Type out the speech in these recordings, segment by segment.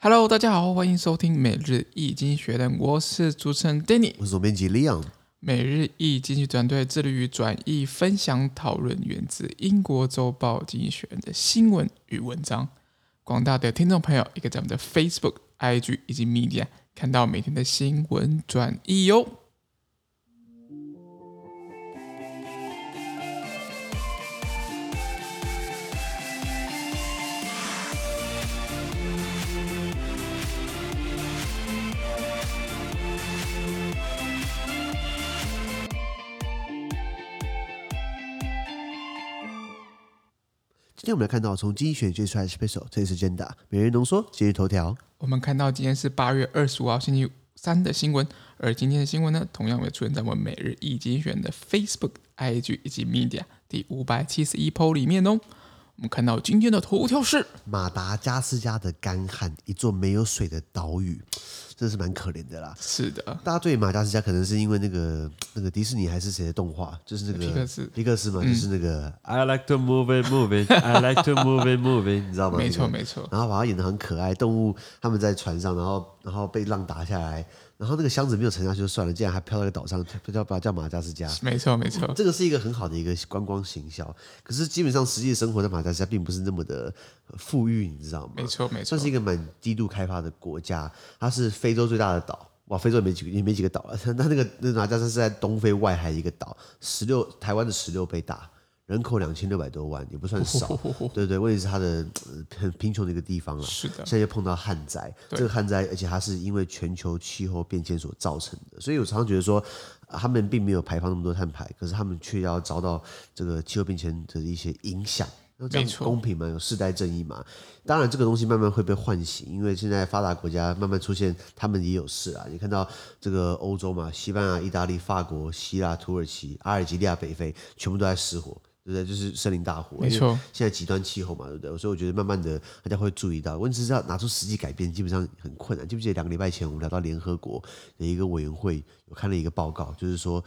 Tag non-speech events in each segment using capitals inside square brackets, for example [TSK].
Hello，大家好，欢迎收听每日易经济学人，我是主持人 Danny，我是总编辑 Leon。每日易经济团队致力于转译、分享、讨论源自英国周报《经济学人》的新闻与文章。广大的听众朋友，也可以在我们的 Facebook、IG 以及 Media 看到每天的新闻转译哟。今天我们来看到从经济学接出来的 special，这里是真的每日浓缩今日头条。我们看到今天是八月二十五号星期三的新闻，而今天的新闻呢，同样会出现在我们每日一经选的 Facebook、IG 以及 Media 第五百七十一 po 里面哦。我们看到今天的头条是马达加斯加的干旱，一座没有水的岛屿。真是蛮可怜的啦。是的，大家对马达加斯加可能是因为那个 [TSK] 那个迪士尼还是谁的动画，就是那个皮克斯，皮克斯嘛，嗯、就是那个 I like to move it, move it, I like to move it, move it，你知道吗？[LAUGHS] 没错没错。然后把它演的很可爱，动物他们在船上，然后然后被浪打下来。然后那个箱子没有沉下去就算了，竟然还飘到一个岛上，叫叫马加斯加。没错没错，这个是一个很好的一个观光行销。可是基本上实际生活在马加斯加并不是那么的富裕，你知道吗？没错没错，算是一个蛮低度开发的国家。它是非洲最大的岛，哇，非洲也没几个也没几个岛了。[LAUGHS] 那那个那马达加斯加是在东非外海一个岛，十六台湾的十六倍大。人口两千六百多万，也不算少，[LAUGHS] 对对，问题是它的很贫穷的一个地方了。是的，现在又碰到旱灾，这个旱灾，而且它是因为全球气候变迁所造成的，所以我常常觉得说，他们并没有排放那么多碳排，可是他们却要遭到这个气候变迁的一些影响。那这样公平嘛？有世代正义嘛？当然，这个东西慢慢会被唤醒，因为现在发达国家慢慢出现，他们也有事啊。你看到这个欧洲嘛，西班牙、意大利、法国、希腊、土耳其、阿尔及利亚、北非，全部都在失火。对不对？就是森林大火，没错。现在极端气候嘛，对不对？所以我觉得慢慢的大家会注意到，问题是要拿出实际改变，基本上很困难。记不记得两个礼拜前我们聊到联合国的一个委员会，有看了一个报告，就是说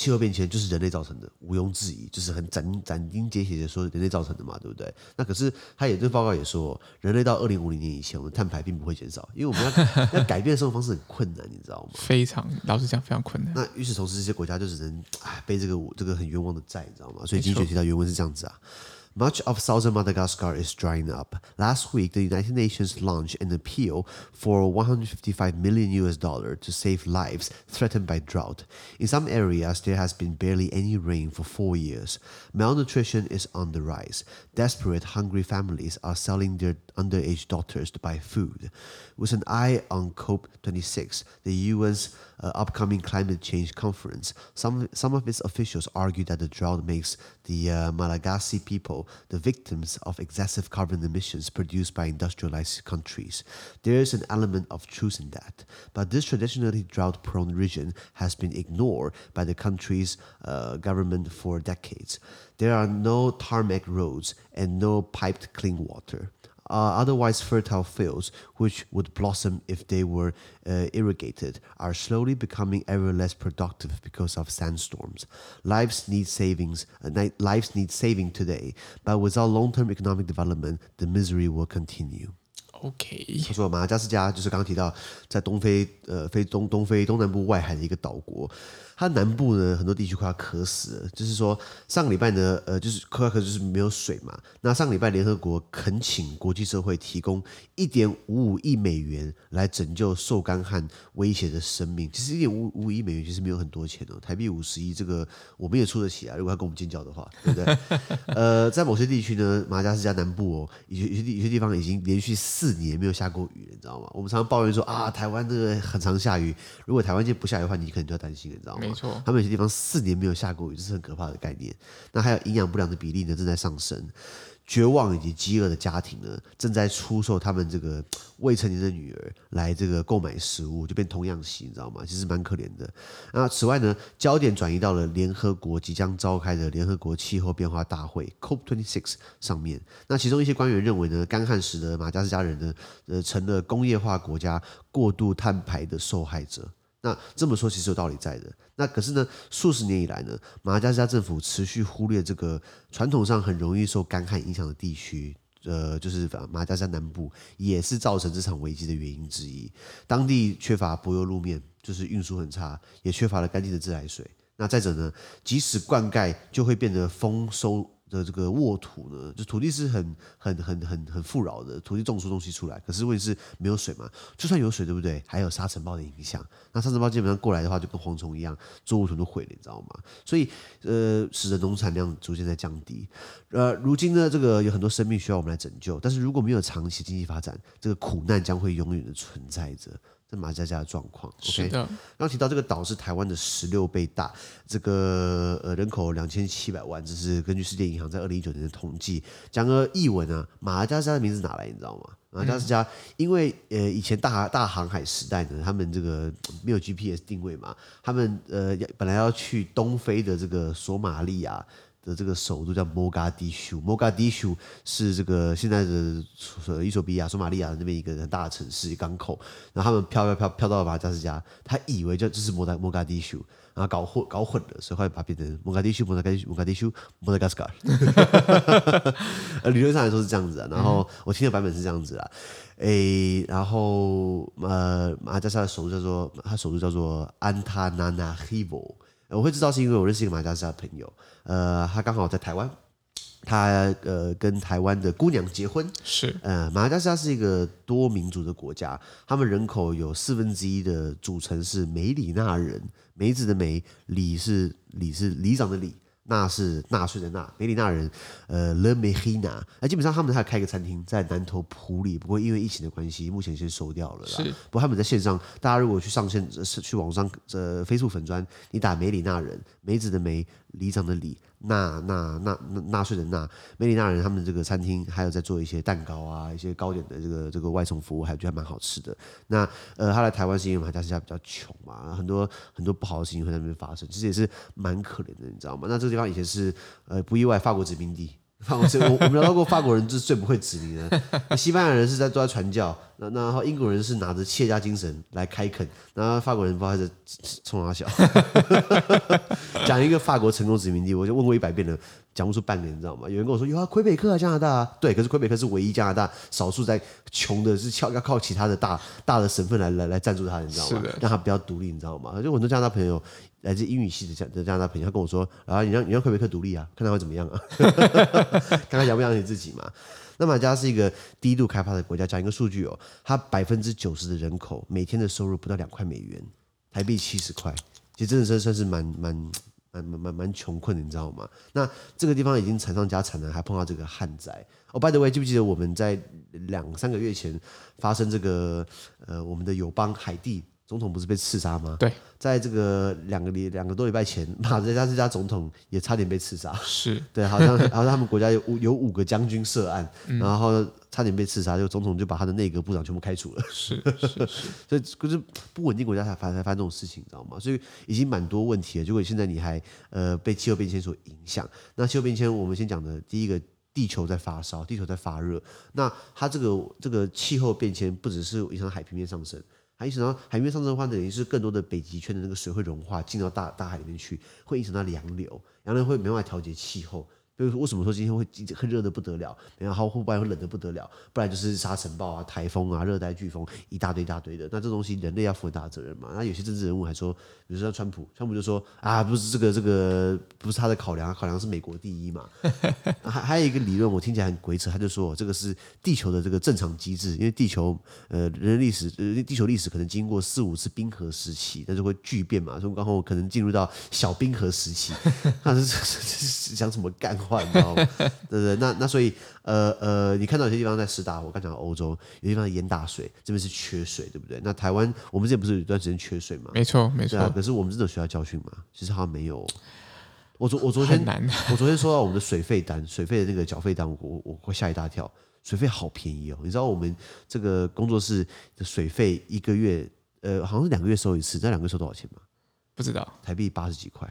气候变迁就是人类造成的，毋庸置疑，就是很斩斩钉截铁的说人类造成的嘛，对不对？那可是他也这报告也说，人类到二零五零年以前，我们碳排并不会减少，因为我们要 [LAUGHS] 要改变生活方式很困难，你知道吗？非常，老实讲非常困难。那与此同时，这些国家就只能唉背这个这个很冤枉的债，你知道吗？所以经济学提到原文是这样子啊。Much of southern Madagascar is drying up. Last week, the United Nations launched an appeal for 155 million US dollar to save lives threatened by drought. In some areas, there has been barely any rain for four years. Malnutrition is on the rise. Desperate, hungry families are selling their underage daughters to buy food. With an eye on COP26, the UN's uh, upcoming climate change conference, some some of its officials argue that the drought makes the uh, Malagasy people the victims of excessive carbon emissions produced by industrialized countries. There is an element of truth in that, but this traditionally drought-prone region has been ignored by the country's uh, government for decades. There are no tarmac roads and no piped clean water uh, otherwise fertile fields, which would blossom if they were uh, irrigated, are slowly becoming ever less productive because of sandstorms. Lives need savings, uh, lives need saving today, but without long-term economic development, the misery will continue. OK，他说马达加斯加就是刚刚提到在东非，呃，非东东非东南部外海的一个岛国。 它南部呢，很多地区快要渴死了。就是说，上个礼拜呢，呃，就是快要渴，就是没有水嘛。那上个礼拜，联合国恳请国际社会提供一点五五亿美元来拯救受干旱威胁的生命。其实一点五五亿美元其实没有很多钱哦，台币五十亿，这个我们也出得起啊。如果他跟我们尖叫的话，对不对？[LAUGHS] 呃，在某些地区呢，马加斯加南部哦，有些有些有些地方已经连续四年没有下过雨了，你知道吗？我们常常抱怨说啊，台湾这个很常下雨。如果台湾今天不下雨的话，你可能就要担心了，你知道吗？没错，他们有些地方四年没有下过雨，这是很可怕的概念。那还有营养不良的比例呢，正在上升。绝望以及饥饿的家庭呢，正在出售他们这个未成年的女儿来这个购买食物，就变童养媳，你知道吗？其实蛮可怜的。那此外呢，焦点转移到了联合国即将召开的联合国气候变化大会 （COP26） 上面。那其中一些官员认为呢，干旱使得马加斯加人呢，呃，成了工业化国家过度碳排的受害者。那这么说其实有道理在的。那可是呢，数十年以来呢，马达加斯加政府持续忽略这个传统上很容易受干旱影响的地区，呃，就是马加加南部也是造成这场危机的原因之一。当地缺乏柏油路面，就是运输很差，也缺乏了干净的自来水。那再者呢，即使灌溉，就会变得丰收。的这个沃土呢，就土地是很很很很很富饶的，土地种出东西出来。可是问题是没有水嘛，就算有水，对不对？还有沙尘暴的影响。那沙尘暴基本上过来的话，就跟蝗虫一样，作物全都毁了，你知道吗？所以呃，使得农产量逐渐在降低。呃，如今呢，这个有很多生命需要我们来拯救，但是如果没有长期经济发展，这个苦难将会永远的存在着。在马加加的状况，OK。刚刚提到这个岛是台湾的十六倍大，这个呃人口两千七百万，这是根据世界银行在二零一九年的统计。讲个译文啊，马加加的名字哪来？你知道吗？马加加，因为呃以前大大航海时代呢，他们这个没有 GPS 定位嘛，他们呃本来要去东非的这个索马利亚。的这个首都叫摩加迪修，摩加迪修是这个现在的伊索比亚、索马利亚那边一个很大的城市港口。然后他们飘飘飘飘到了马加斯加，他以为就这是摩加摩加迪修，然后搞混搞混了，所以后来把它变成摩加迪修、摩加迪摩加迪修、摩加加斯加。呃，理论上来说是这样子啊。然后我听的版本是这样子啊。诶，然后呃，马加斯加的首都叫做他首都叫做安塔纳纳希波。我会知道是因为我认识一个马加斯加的朋友，呃，他刚好在台湾，他呃跟台湾的姑娘结婚，是，呃，马加西亚是一个多民族的国家，他们人口有四分之一的组成是梅里纳人，梅子的梅，里是里是里长的里。纳是纳税的纳，梅里纳人，呃，Le Merina，那基本上他们还开个餐厅在南投埔里，不过因为疫情的关系，目前先收掉了啦。是，不过他们在线上，大家如果去上线，是去网上，呃，Facebook 粉砖，你打梅里纳人，梅子的梅，里长的里。纳纳纳纳税人纳，美里纳人他们这个餐厅还有在做一些蛋糕啊，一些糕点的这个这个外送服务，还觉得蛮好吃的。那呃，他来台湾是因为马来西亚比较穷嘛，很多很多不好的事情会在那边发生，其实也是蛮可怜的，你知道吗？那这个地方以前是呃不意外法国殖民地。法国，我 [LAUGHS] 我们聊到过法国人是最不会殖民的，[LAUGHS] 西班牙人是在都在传教，那然后英国人是拿着企业家精神来开垦，然后法国人不知道在冲啥小，[LAUGHS] 讲一个法国成功殖民地，我就问过一百遍了，讲不出半点，你知道吗？有人跟我说有啊，魁北克啊，加拿大啊，对，可是魁北克是唯一加拿大少数在穷的是靠要靠其他的大大的省份来来来赞助他，你知道吗？让他比较独立，你知道吗？就很多加拿大朋友。来自英语系的加的加拿大朋友，他跟我说：“啊，你让你让魁北克独立啊，看他会怎么样啊？[LAUGHS] 看他养不养你自己嘛？”那马加是一个低度开发的国家，讲一个数据哦，它百分之九十的人口每天的收入不到两块美元，台币七十块，其实真的是算是蛮蛮蛮蛮蛮蛮穷困的，你知道吗？那这个地方已经惨上加惨了，还碰到这个旱灾。哦，by the way，记不记得我们在两三个月前发生这个呃，我们的友邦海地？总统不是被刺杀吗？对，在这个两个礼两个多礼拜前，[LAUGHS] 马加斯加总统也差点被刺杀。是 [LAUGHS] 对，好像好像他们国家有五有五个将军涉案，嗯、然后差点被刺杀，就总统就把他的内阁部长全部开除了。是是 [LAUGHS] 是，所以就是不稳定国家才发才发生这种事情，你知道吗？所以已经蛮多问题了。结果现在你还呃被气候变迁所影响。那气候变迁，我们先讲的第一个，地球在发烧，地球在发热。那它这个这个气候变迁不只是影响海平面上升。还影响到海面上升的话，等于是更多的北极圈的那个水会融化，进到大大海里面去，会影响到洋流，洋流会没办法调节气候。所以为什么说今天会很热的不得了，然后后半会冷的不得了，不然就是沙尘暴啊、台风啊、热带飓风一大堆一大堆的。那这东西人类要负很大的责任嘛？那有些政治人物还说，比如说像川普，川普就说啊，不是这个这个不是他的考量，考量是美国第一嘛。[LAUGHS] 还还有一个理论，我听起来很鬼扯，他就说这个是地球的这个正常机制，因为地球呃人类历史呃地球历史可能经过四五次冰河时期，但是会巨变嘛，所以刚好可能进入到小冰河时期。[LAUGHS] 那是讲什么干话？你知道吗？[LAUGHS] 对对对，那那所以呃呃，你看到有些地方在湿大，我刚讲欧洲有些地方淹大水，这边是缺水，对不对？那台湾我们这边不是有一段时间缺水吗？没错没错、啊。可是我们真的学到教训吗？其实好像没有。我昨我昨天我昨天收到我们的水费单，水费的那个缴费单，我我我会吓一大跳，水费好便宜哦。你知道我们这个工作室的水费一个月呃好像是两个月收一次，那两个月收多少钱吗？不知道，台币八十几块。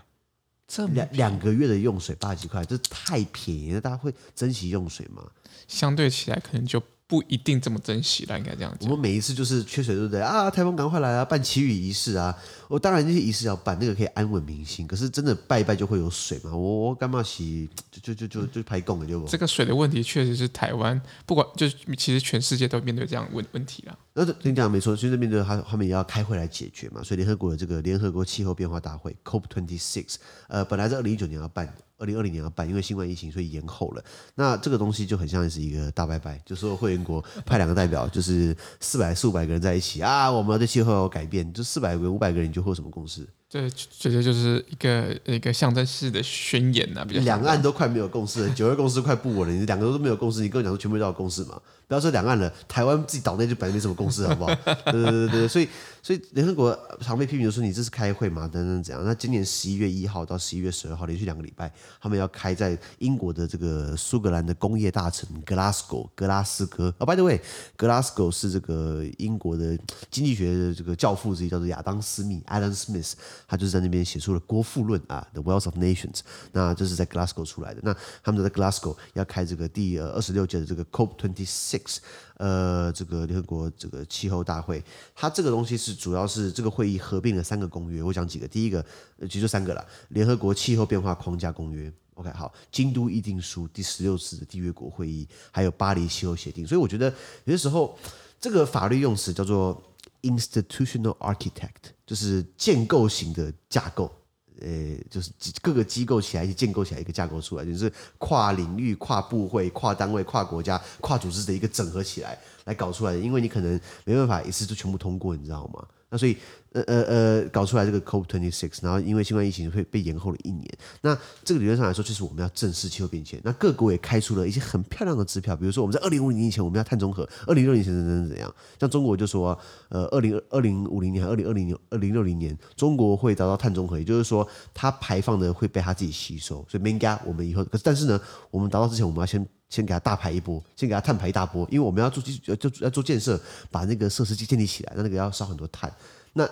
两两个月的用水八十几块，这太便宜了，大家会珍惜用水吗？相对起来，可能就不一定这么珍惜了，应该这样讲。我们每一次就是缺水，对不对啊？台风赶快来啊！办祈雨仪式啊！我当然这些仪式要办，那个可以安稳民心。可是真的拜一拜就会有水嘛？我我干嘛洗？就就就就就排供了就。这个水的问题确实是台湾，不管就是其实全世界都面对这样问问题了。那你讲没错，所以面对他他们也要开会来解决嘛。所以联合国的这个联合国气候变化大会 COP twenty six，呃，本来在二零一九年要办。二零二零年要办，因为新冠疫情，所以延后了。那这个东西就很像是一个大拜拜，就说会员国派两个代表，就是四百四五百个人在一起啊，我们要对气候有改变，就四百个五百个人就会有什么共识？对，这就就是一个一个象征式的宣言呐、啊。两岸都快没有共识了，九二共识快不稳了。你两个都没有共识，你跟我讲说全部都要共识嘛？不要说两岸了，台湾自己岛内就本来没什么共识，好不好？对对对对，所以。所以联合国常被批评，就说你这是开会嘛？等等怎样？那今年十一月一号到十一月十二号，连续两个礼拜，他们要开在英国的这个苏格兰的工业大城 Glasgow 格拉斯哥。哦，by the way，格拉斯哥是这个英国的经济学的这个教父之一，叫做亚当斯密 （Adam Smith），他就是在那边写出了《国富论》啊，《The Wealth of Nations》。那这是在 Glasgow 出来的。那他们在 Glasgow 要开这个第二十六届的这个 COP Twenty Six。呃，这个联合国这个气候大会，它这个东西是主要是这个会议合并了三个公约。我讲几个，第一个其实就三个了，联合国气候变化框架公约，OK，好，京都议定书第十六次的缔约国会议，还有巴黎气候协定。所以我觉得有些时候这个法律用词叫做 institutional architect，就是建构型的架构。呃，就是各个机构起来去建构起来一个架构出来，就是跨领域、跨部会、跨单位、跨国家、跨组织的一个整合起来来搞出来的。因为你可能没办法一次就全部通过，你知道吗？那所以。呃呃呃，搞出来这个 COP twenty six，然后因为新冠疫情会被延后了一年。那这个理论上来说，就是我们要正视气候变迁。那各国也开出了一些很漂亮的支票，比如说我们在二零五零年以前我们要碳中和，二零六零年怎怎样。像中国就说，呃，二零二零五零年二零二零年二零六零年，中国会达到碳中和，也就是说它排放的会被它自己吸收。所以没加我们以后，可是但是呢，我们达到之前，我们要先先给它大排一波，先给它碳排一大波，因为我们要做基要做建设，把那个设施建立起来，那那个要烧很多碳。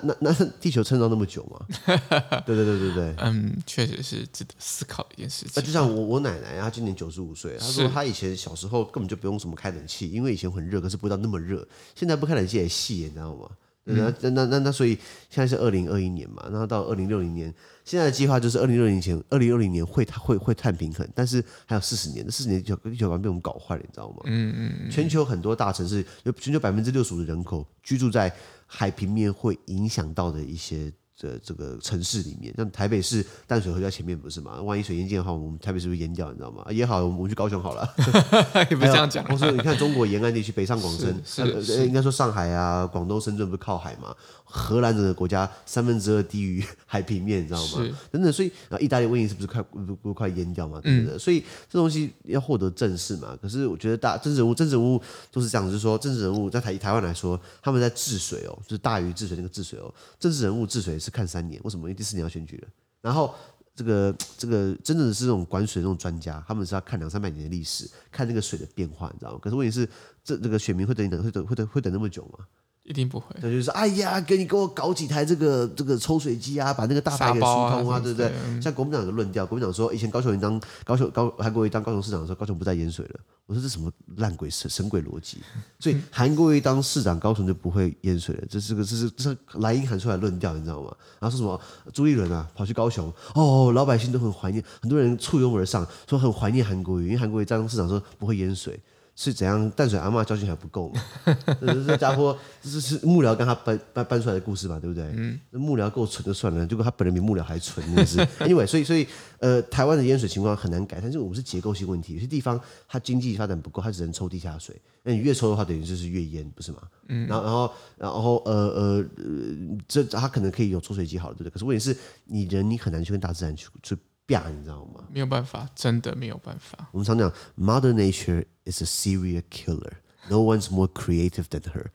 那那那地球撑到那么久吗？[LAUGHS] 对对对对对，嗯，确实是值得思考的一件事情。那就像我我奶奶，她今年九十五岁，她说她以前小时候根本就不用什么开冷气，因为以前很热，可是不知道那么热。现在不开冷气也细，你知道吗？那那那那那所以现在是二零二一年嘛，然后到二零六零年，现在的计划就是二零六零年前，二零六零年会会会碳平衡，但是还有四十年，这四十年地球地球被我们搞坏了，你知道吗？嗯嗯嗯。全球很多大城市有全球百分之六十五的人口居住在海平面会影响到的一些。这这个城市里面，像台北市淡水河在前面不是嘛？万一水淹进的话，我们台北是不是淹掉？你知道吗？也好，我们去高雄好了。[LAUGHS] 也不这样讲。我说，你看中国沿岸地区，北上广深，是应该说上海啊，广东深圳不是靠海嘛？荷兰这个国家三分之二低于 [LAUGHS] 海平面，你知道吗？是真的，所以啊，意大利瘟疫是不是快不不快淹掉嘛？对不对？嗯、所以这东西要获得正视嘛。可是我觉得大政治人物，政治人物都是这样子，就是说政治人物在台台湾来说，他们在治水哦，就是大禹治水那个治水哦。政治人物治水是看三年，为什么？因为第四年要选举了。然后这个这个真正的是这种管水这种专家，他们是要看两三百年的历史，看这个水的变化，你知道吗？可是问题是，这这个选民会等等会等会等会等那么久吗？一定不会，那就是哎呀，给你给我搞几台这个这个抽水机啊，把那个大排给疏通啊，啊对不对？嗯、像国民党有个论调，国民党说以前高雄人当高雄高韩国瑜当高雄市长的时候，高雄不再淹水了。我说这什么烂鬼神神鬼逻辑？所以韩国瑜当市长，高雄就不会淹水了。这是个这是这是莱茵喊出来论调，你知道吗？然后说什么朱立伦啊跑去高雄，哦，老百姓都很怀念，很多人簇拥而上，说很怀念韩国瑜，因为韩国瑜当市长说不会淹水。是怎样？淡水阿嬷教训还不够吗？[LAUGHS] 这家伙这是是幕僚跟他搬搬搬出来的故事嘛，对不对？嗯，幕僚够蠢就算了，结果他本人比幕僚还蠢，真的是。[LAUGHS] Anyway，所以所以呃，台湾的淹水情况很难改，但是我们是结构性问题。有些地方它经济发展不够，它只能抽地下水。那你越抽的话，等于就是越淹，不是吗？嗯。然后然后然后呃呃呃，这它可能可以有抽水机好了，对不对？可是问题是，你人你很难去跟大自然去去。你知道吗？没有办法，真的没有办法。我们常讲，Mother Nature is a serial killer. No one's more creative than her.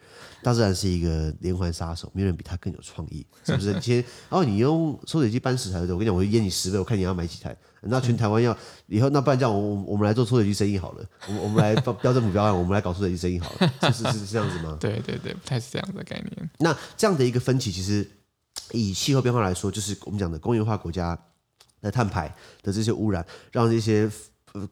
大自然是一个连环杀手，没有人比他更有创意，是不是？[LAUGHS] 今天哦，你用抽水机搬十台，我跟你讲，我就淹你十倍。我看你要买几台？那全台湾要以后，那不然这样，我我们来做抽水机生意好了。我们我们来标标政府标案，我们来搞抽水机生意好了。是是是这样子吗？[LAUGHS] 对对对，不太是这样的概念。那这样的一个分歧，其实以气候变化来说，就是我们讲的工业化国家。的碳排的这些污染，让这些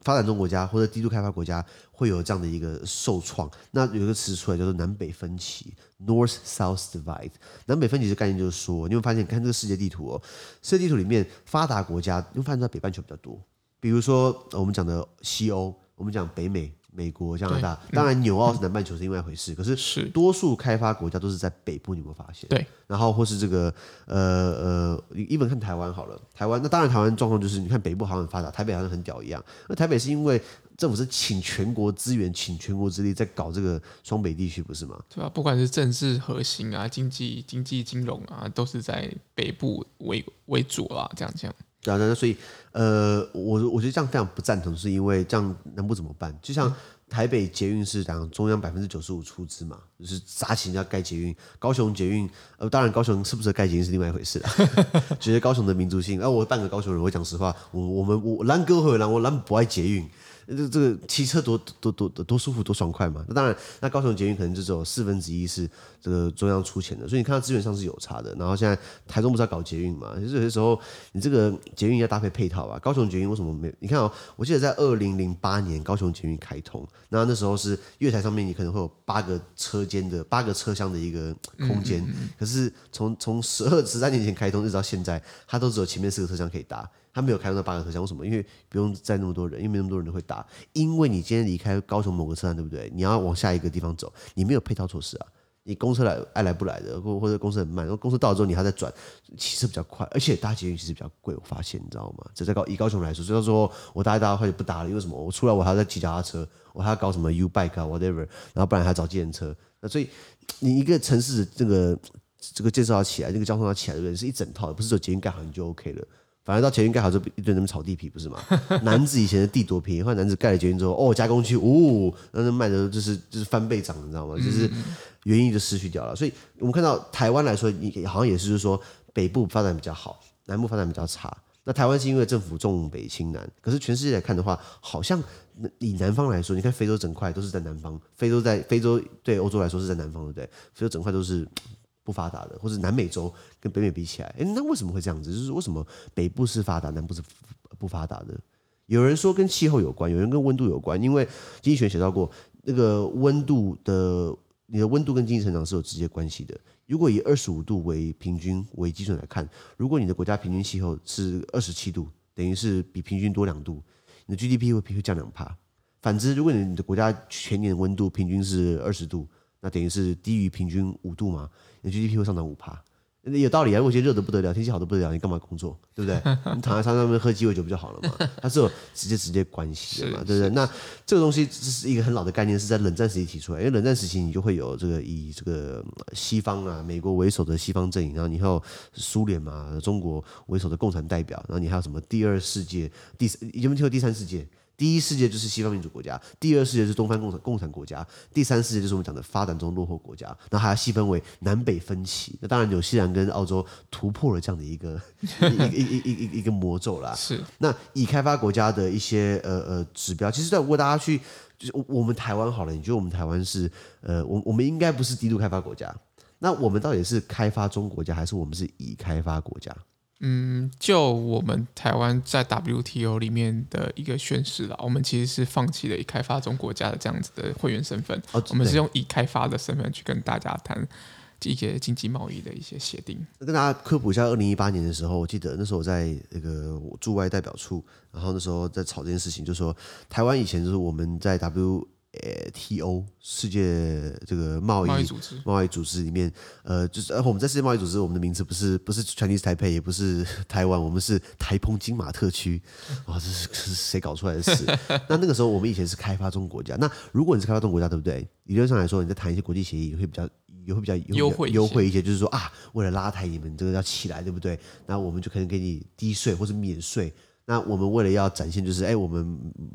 发展中国家或者低度开发国家会有这样的一个受创。那有一个词出来叫做南北分歧 （North South Divide）。南北分歧的概念就是说，你会发现，看这个世界地图哦，世界地图里面发达国家，你会发现在北半球比较多。比如说我们讲的西欧，我们讲北美。美国、加拿大，当然纽澳是南半球是另外一回事。可是多数开发国家都是在北部，你有没有发现？对。然后或是这个呃呃，一本看台湾好了，台湾那当然台湾状况就是，你看北部好像很发达，台北好像很屌一样。那台北是因为政府是请全国资源、请全国之力在搞这个双北地区，不是吗？对啊，不管是政治核心啊、经济、经济金融啊，都是在北部为为主啦。这样这样。对啊，那所以呃，我我觉得这样非常不赞同，是因为这样南部怎么办？就像台北捷运是讲中央百分之九十五出资嘛，就是砸钱要盖捷运。高雄捷运呃，当然高雄是不是盖捷运是另外一回事了。[LAUGHS] 觉得高雄的民族性，哎、呃，我半个高雄人，我讲实话，我我们我兰哥会兰，我兰不爱捷运。这这个骑车多多多多多舒服多爽快嘛？那当然，那高雄捷运可能就只有四分之一是这个中央出钱的，所以你看到资源上是有差的。然后现在台中不是要搞捷运嘛？就是有些时候你这个捷运要搭配配套啊。高雄捷运为什么没？你看哦，我记得在二零零八年高雄捷运开通，那那时候是月台上面你可能会有八个车间的八个车厢的一个空间，可是从从十二十三年前开通一直到现在，它都只有前面四个车厢可以搭。他没有开通那八个车厢，为什么？因为不用载那么多人，因为没那么多人会搭。因为你今天离开高雄某个车站，对不对？你要往下一个地方走，你没有配套措施啊。你公车来爱来不来的，或或者公车很慢，然后公车到了之后你还在转，其实比较快，而且搭捷运其实比较贵。我发现，你知道吗？这在高以高雄来说，所以说我搭一搭或者不搭了，因为什么？我出来我还要再骑脚踏车，我还要搞什么 U bike 啊 whatever，然后不然还要找计程车。那所以你一个城市这个这个建设要起来，这个交通要起来，对不对？是一整套的，不是说捷运盖好你就 OK 了。反而到捷运盖好之后，一堆人炒地皮，不是吗？[LAUGHS] 男子以前的地多便宜，后来楠梓盖了捷运之后，哦，加工区，哦，那那卖的就是就是翻倍涨，你知道吗？就是原因就失去掉了。所以我们看到台湾来说，你好像也是就是说北部发展比较好，南部发展比较差。那台湾是因为政府重北轻南，可是全世界来看的话，好像以南方来说，你看非洲整块都是在南方，非洲在非洲对欧洲来说是在南方，对不对？非洲整块都是。不发达的，或者南美洲跟北美比起来，诶，那为什么会这样子？就是为什么北部是发达，南部是不发达的？有人说跟气候有关，有人跟温度有关，因为经济学写到过，那个温度的，你的温度跟经济成长是有直接关系的。如果以二十五度为平均为基准来看，如果你的国家平均气候是二十七度，等于是比平均多两度，你的 GDP 会会降两趴。反之，如果你的国家全年的温度平均是二十度，那等于是低于平均五度嘛？你 GDP 会上涨五趴，有道理啊！如果觉得热的不得了，天气好的不得了，你干嘛工作，对不对？你躺在沙滩上面喝鸡尾酒不就好了嘛？它是有直接直接关系的嘛，对不对？那这个东西这是一个很老的概念，是在冷战时期提出来。因为冷战时期你就会有这个以这个西方啊，美国为首的西方阵营，然后你还有苏联嘛，中国为首的共产代表，然后你还有什么第二世界、第三，有没有听过第三世界？第一世界就是西方民主国家，第二世界是东方共产共产国家，第三世界就是我们讲的发展中落后国家。然后还要细分为南北分歧。那当然，纽西兰跟澳洲突破了这样的一个 [LAUGHS] 一个一一一一个魔咒啦。是。那已开发国家的一些呃呃指标，其实在如果大家去，就是我们台湾好了，你觉得我们台湾是呃，我我们应该不是低度开发国家？那我们到底是开发中国家，还是我们是已开发国家？嗯，就我们台湾在 WTO 里面的一个宣示了，我们其实是放弃了已开发中国家的这样子的会员身份，哦、我们是用已开发的身份去跟大家谈一些经济贸易的一些协定。跟大家科普一下，二零一八年的时候，我记得那时候我在那个驻外代表处，然后那时候在吵这件事情，就说台湾以前就是我们在 W。呃，T.O. 世界这个贸易贸易组织贸易组织里面，呃，就是呃，我们在世界贸易组织，我们的名字不是不是 Chinese Taipei，也不是台湾，我们是台澎金马特区。[LAUGHS] 啊，这是这是谁搞出来的事？[LAUGHS] 那那个时候我们以前是开发中国家。那如果你是开发中国家，对不对？理论上来说，你在谈一些国际协议，也会比较也会比较优惠优惠一些，就是说啊，为了拉抬你们这个要起来，对不对？那我们就可能给你低税或者免税。那我们为了要展现，就是哎，我们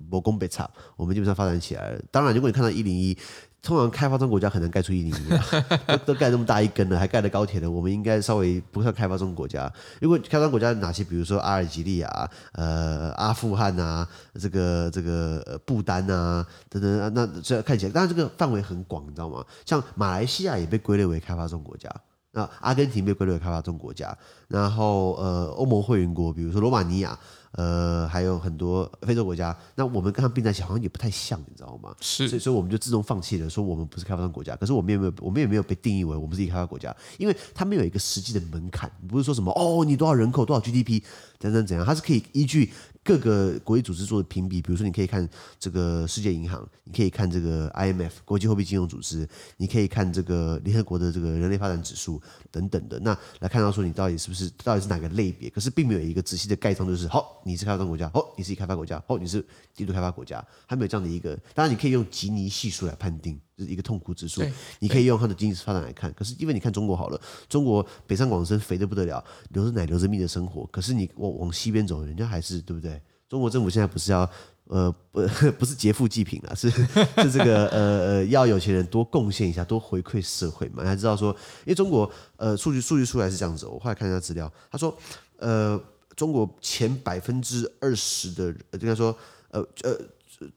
某工北差，我们基本上发展起来了。当然，如果你看到一零一，通常开发中国家很难盖出一零一，[LAUGHS] 都盖这么大一根了，还盖了高铁了，我们应该稍微不算开发中国家。如果开发中国家哪些？比如说阿尔及利亚、呃阿富汗啊，这个这个不丹啊等等，那这看起来，当然这个范围很广，你知道吗？像马来西亚也被归类为开发中国家。那阿根廷被归类为开发中国家，然后呃，欧盟会员国，比如说罗马尼亚。呃，还有很多非洲国家，那我们跟他们并在一起，好像也不太像，你知道吗？是，所以所以我们就自动放弃了，说我们不是开发商国家。可是我们也没有，我们也没有被定义为我们是一个开发国家，因为他们有一个实际的门槛，不是说什么哦，你多少人口，多少 GDP，等等怎样，它是可以依据。各个国际组织做的评比，比如说你可以看这个世界银行，你可以看这个 IMF 国际货币金融组织，你可以看这个联合国的这个人类发展指数等等的，那来看到说你到底是不是到底是哪个类别，可是并没有一个仔细的盖章，就是好，你是开发中国家，好，你是开发国家，好，你是低度开发国家，还没有这样的一个，当然你可以用吉尼系数来判定。就是一个痛苦指数，你可以用它的经济发展来看。可是因为你看中国好了，中国北上广深肥得不得了，流着奶流着蜜的生活。可是你往往西边走，人家还是对不对？中国政府现在不是要呃不 [LAUGHS] 不是劫富济贫了，是是这个呃呃要有钱人多贡献一下，多回馈社会嘛？你还知道说，因为中国呃数据数据出来是这样子，我后来看一下资料，他说呃中国前百分之二十的人，应该说呃呃。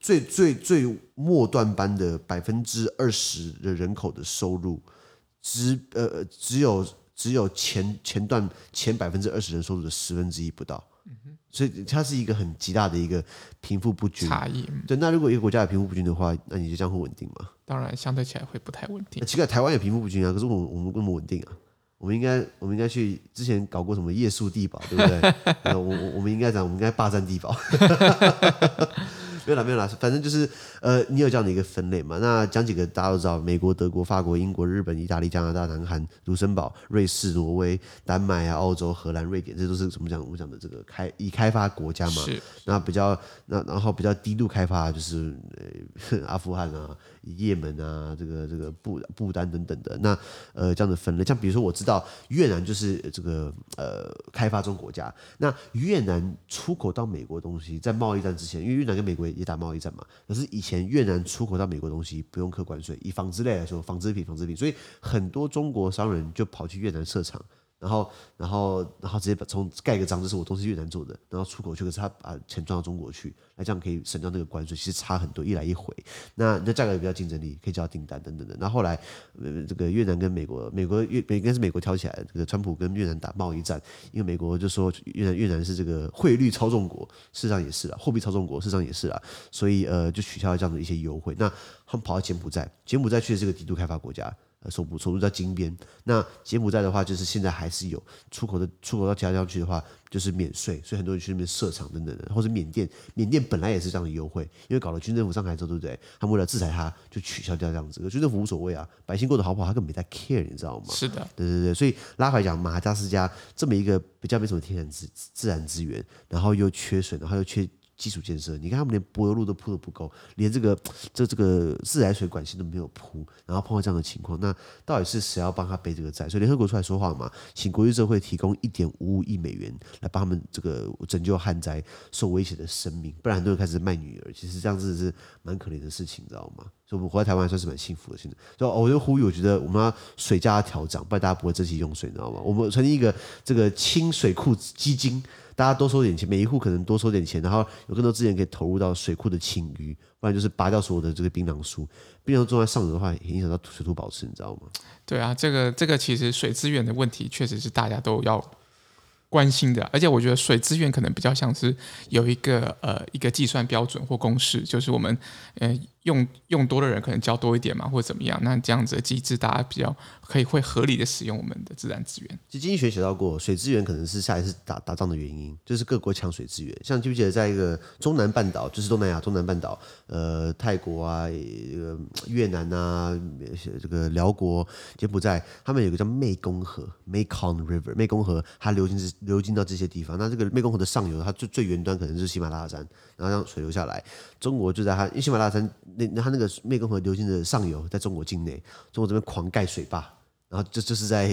最最最末端班的百分之二十的人口的收入，只呃只有只有前前段前百分之二十人收入的十分之一不到，所以它是一个很极大的一个贫富不均差异。对，那如果一个国家有贫富不均的话，那你就这样会稳定吗？当然，相对起来会不太稳定。奇怪，台湾也贫富不均啊，可是我我们那么稳定啊？我们应该我们应该去之前搞过什么夜宿地堡，对不对？[LAUGHS] 我我我们应该讲，我们应该霸占地堡。[LAUGHS] 没有啦，没有啦，反正就是，呃，你有这样的一个分类嘛？那讲几个大家都知道，美国、德国、法国、英国、日本、意大利、加拿大、南韩、卢森堡、瑞士、挪威、丹麦啊、澳洲、荷兰、瑞典，这都是怎么讲？我们讲的这个开已开发国家嘛。是。那比较那然后比较低度开发就是呃阿富汗啊、也门啊、这个这个不不丹等等的。那呃这样的分类，像比如说我知道越南就是这个呃开发中国家。那越南出口到美国的东西，在贸易战之前，因为越南跟美国。也打贸易战嘛，可是以前越南出口到美国东西不用扣关税，以纺织类来说，纺织品、纺织品，所以很多中国商人就跑去越南设厂。然后，然后，然后直接把从盖个章，这是我东西越南做的，然后出口去，可是他把钱赚到中国去，那这样可以省掉那个关税，其实差很多，一来一回，那那价格也比较竞争力，可以交订单等等的。那后，来，呃，这个越南跟美国，美国越应该是美国挑起来，这个川普跟越南打贸易战，因为美国就说越南越南是这个汇率操纵国，事实上也是啊，货币操纵国，事实上也是啊，所以呃就取消了这样的一些优惠。那他们跑到柬埔寨，柬埔寨去的这个低度开发国家。呃，首部首都在金边。那柬埔寨的话，就是现在还是有出口的，出口到其他地方去的话，就是免税，所以很多人去那边设厂等等的。或者缅甸，缅甸本来也是这样的优惠，因为搞了军政府上台之后，对不对？他们为了制裁他，就取消掉这样子。军政府无所谓啊，百姓过得好不好，他根本没在 care，你知道吗？是的，对对对。所以拉回来讲，马达加斯加这么一个比较没什么天然资自然资源，然后又缺水，然后又缺。基础建设，你看他们连柏油路都铺的不够，连这个这这个自来水管线都没有铺，然后碰到这样的情况，那到底是谁要帮他背这个债？所以联合国出来说话嘛，请国际社会提供一点五五亿美元来帮他们这个拯救旱灾受威胁的生命，不然很多人开始卖女儿。其实这样子是蛮可怜的事情，你知道吗？所以我们活在台湾算是蛮幸福的。现在，就我就呼吁，我觉得我们要水价调涨，不然大家不会珍惜用水，你知道吗？我们成立一个这个清水库基金。大家多收点钱，每一户可能多收点钱，然后有更多资源可以投入到水库的清淤，不然就是拔掉所有的这个槟榔树，槟榔种在上游的话，影响到水土保持，你知道吗？对啊，这个这个其实水资源的问题，确实是大家都要关心的，而且我觉得水资源可能比较像是有一个呃一个计算标准或公式，就是我们呃用用多的人可能交多一点嘛，或者怎么样，那这样子的机制大家比较可以会合理的使用我们的自然资源。其实经济学写到过，水资源可能是下一次打打仗的原因，就是各国抢水资源。像记不记得在一个中南半岛，就是东南亚中南半岛，呃，泰国啊，这个越南啊，这个寮国、柬埔寨，他们有个叫湄公河 （Mekong River），湄公河它流经流经到这些地方，那这个湄公河的上游，它最最远端可能是喜马拉雅山，然后让水流下来。中国就在它，因为喜马拉雅山那那它那个湄公河流经的上游，在中国境内，中国这边狂盖水坝，然后就就是在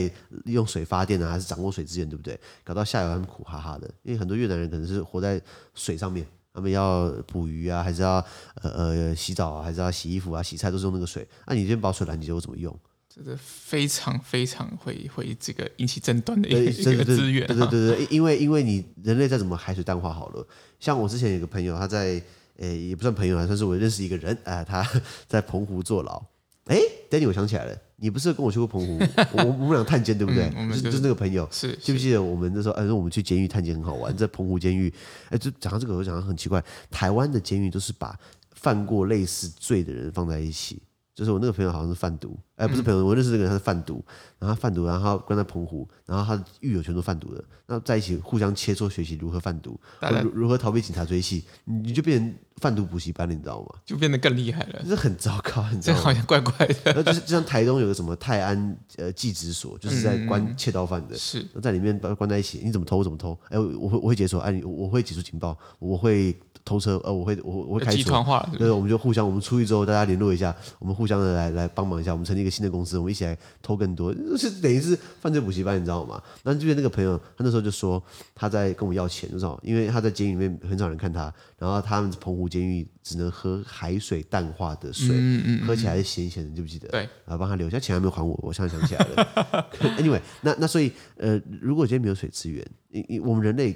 利用水发电啊，还是掌握水资源，对不对？搞到下游他们苦哈哈的，因为很多越南人可能是活在水上面，他们要捕鱼啊，还是要呃呃洗澡啊，还是要洗衣服啊、洗菜，都是用那个水。那、啊、你这边把水拦截，我怎么用？这个非常非常会会这个引起争端的一个一个资源。对对对对，因为因为你人类再怎么海水淡化好了，像我之前有个朋友，他在诶也不算朋友啊，算是我认识一个人啊、呃，他 [LAUGHS] 在澎湖坐牢。哎，等，Danny，我想起来了，你不是跟我去过澎湖？我我们俩探监对不对？嗯、我们、就是、就是那个朋友，是记不记得我们那时候？哎、呃，我们去监狱探监很好玩，在澎湖监狱。哎，就讲到这个，我讲到很奇怪，台湾的监狱都是把犯过类似罪的人放在一起。就是我那个朋友好像是贩毒，哎，不是朋友，我认识这个人他是贩毒，然后他贩毒，然后他关在澎湖，然后他的狱友全都贩毒的，那在一起互相切磋学习如何贩毒，如如何逃避警察追缉，你就变成贩毒补习班了，你知道吗？就变得更厉害了，这很糟糕，很糟糕，这好像怪怪的。然后就是就像台东有个什么泰安呃技职所，就是在关窃盗犯的，是在里面把他关在一起，你怎么偷我怎么偷？哎，我会我会解锁，哎，我会解除情报，我会。偷车，呃，我会，我我会开始。集团化了，对，我们就互相，我们出去之后，大家联络一下，我们互相的来来帮忙一下，我们成立一个新的公司，我们一起来偷更多，就是等于是犯罪补习班，你知道吗？那这边那个朋友，他那时候就说他在跟我们要钱，你知道，因为他在监狱里面很少人看他，然后他们澎湖监狱只能喝海水淡化的水，嗯嗯嗯喝起来是咸咸的，记不记得？对，然后帮他留下钱还没有还我，我现在想起来了。[LAUGHS] Anyway，那那所以呃，如果今天没有水资源，因因我们人类。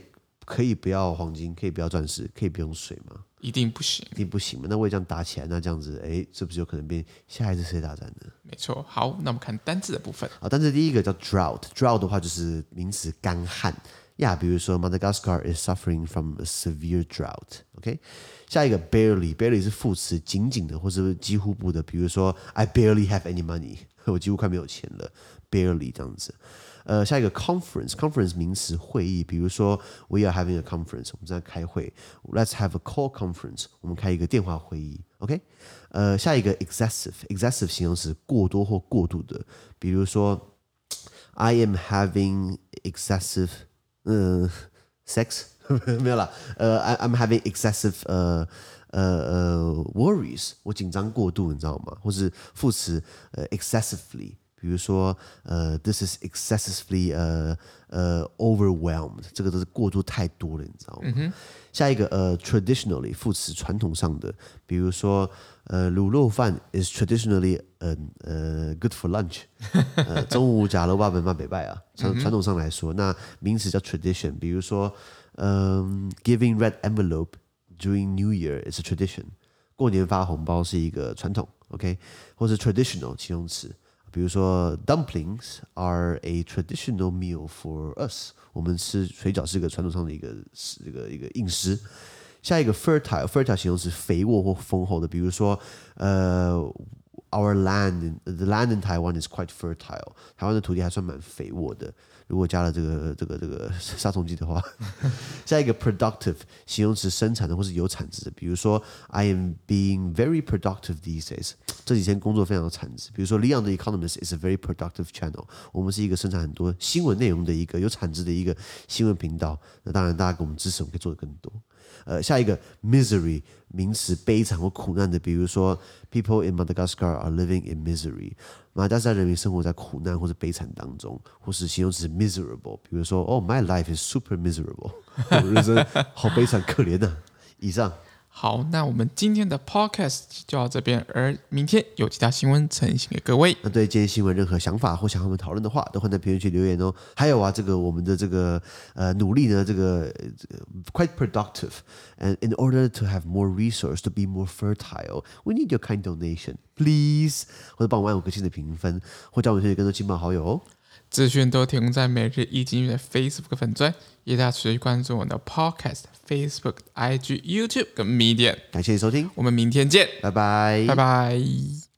可以不要黄金，可以不要钻石，可以不用水吗？一定不行，一定不行嘛？那我也这样打起来，那这样子，哎，是不是有可能变下一次世界大战呢？没错。好，那我们看单字的部分。好，单字第一个叫 drought，drought 的话就是名词干旱呀。比如说 Madagascar is suffering from a severe drought。OK，下一个 barely，barely 是副词，仅仅的或是几乎不的。比如说 I barely have any money，我几乎快没有钱了，barely 这样子。呃，下一个 conference，conference 名词会议，比如说 we are having a conference，我们在开会，let's have a call conference，我们开一个电话会议，OK？呃，下一个 excessive，excessive 形容词过多或过度的，比如说 I am having excessive，嗯、，sex 没有了，呃，I I'm having excessive，呃呃呃 worries，我紧张过度，你知道吗？或是副词呃 excessively。比如说，呃，this is excessively 呃呃 overwhelmed，这个都是过度太多了，你知道吗？嗯、下一个呃，traditionally 副词传统上的，比如说，呃，卤肉饭 is traditionally 呃呃 good for lunch，呃，中午假楼巴本妈北拜啊，传传统上来说，那名词叫 tradition，比如说，嗯、呃、，giving red envelope during New Year is a tradition，过年发红包是一个传统，OK，或是 traditional 形容词。比如说，dumplings are a traditional meal for us。我们吃水饺是一个传统上的一个是一个一个饮食。下一个 fertile，fertile 形容词肥沃或丰厚的。比如说，呃，our land，the land in Taiwan is quite fertile。台湾的土地还算蛮肥沃的。 如果加了这个这个这个杀虫剂的话，[LAUGHS] 下一个 productive 形容词生产的或是有产值的，比如说 I am being very productive these days，这几天工作非常的产值。比如说 Leon the Economist is a very productive channel，我们是一个生产很多新闻内容的一个有产值的一个新闻频道。那当然大家给我们支持，我们可以做的更多。呃，下一个 misery 名词悲惨或苦难的，比如说 people in Madagascar are living in misery，马达加斯加人民生活在苦难或者悲惨当中，或是形容词 miserable，比如说 Oh my life is super miserable，我人生好悲惨可怜呐、以上。好，那我们今天的 podcast 就到这边，而明天有其他新闻呈现给各位。那对今天新闻任何想法或想和我们讨论的话，都会在评论区留言哦。还有啊，这个我们的这个呃努力呢，这个、quite productive。And in order to have more resource to be more fertile, we need your kind donation, please。或者帮我按五颗星的评分，或叫我们推荐更多亲朋好友哦。资讯都提供在每日一经济的 Facebook 粉专，也大家持续关注我们的 Podcast、Facebook、IG、YouTube 跟 Medium。感谢你收听，我们明天见，拜拜，拜拜。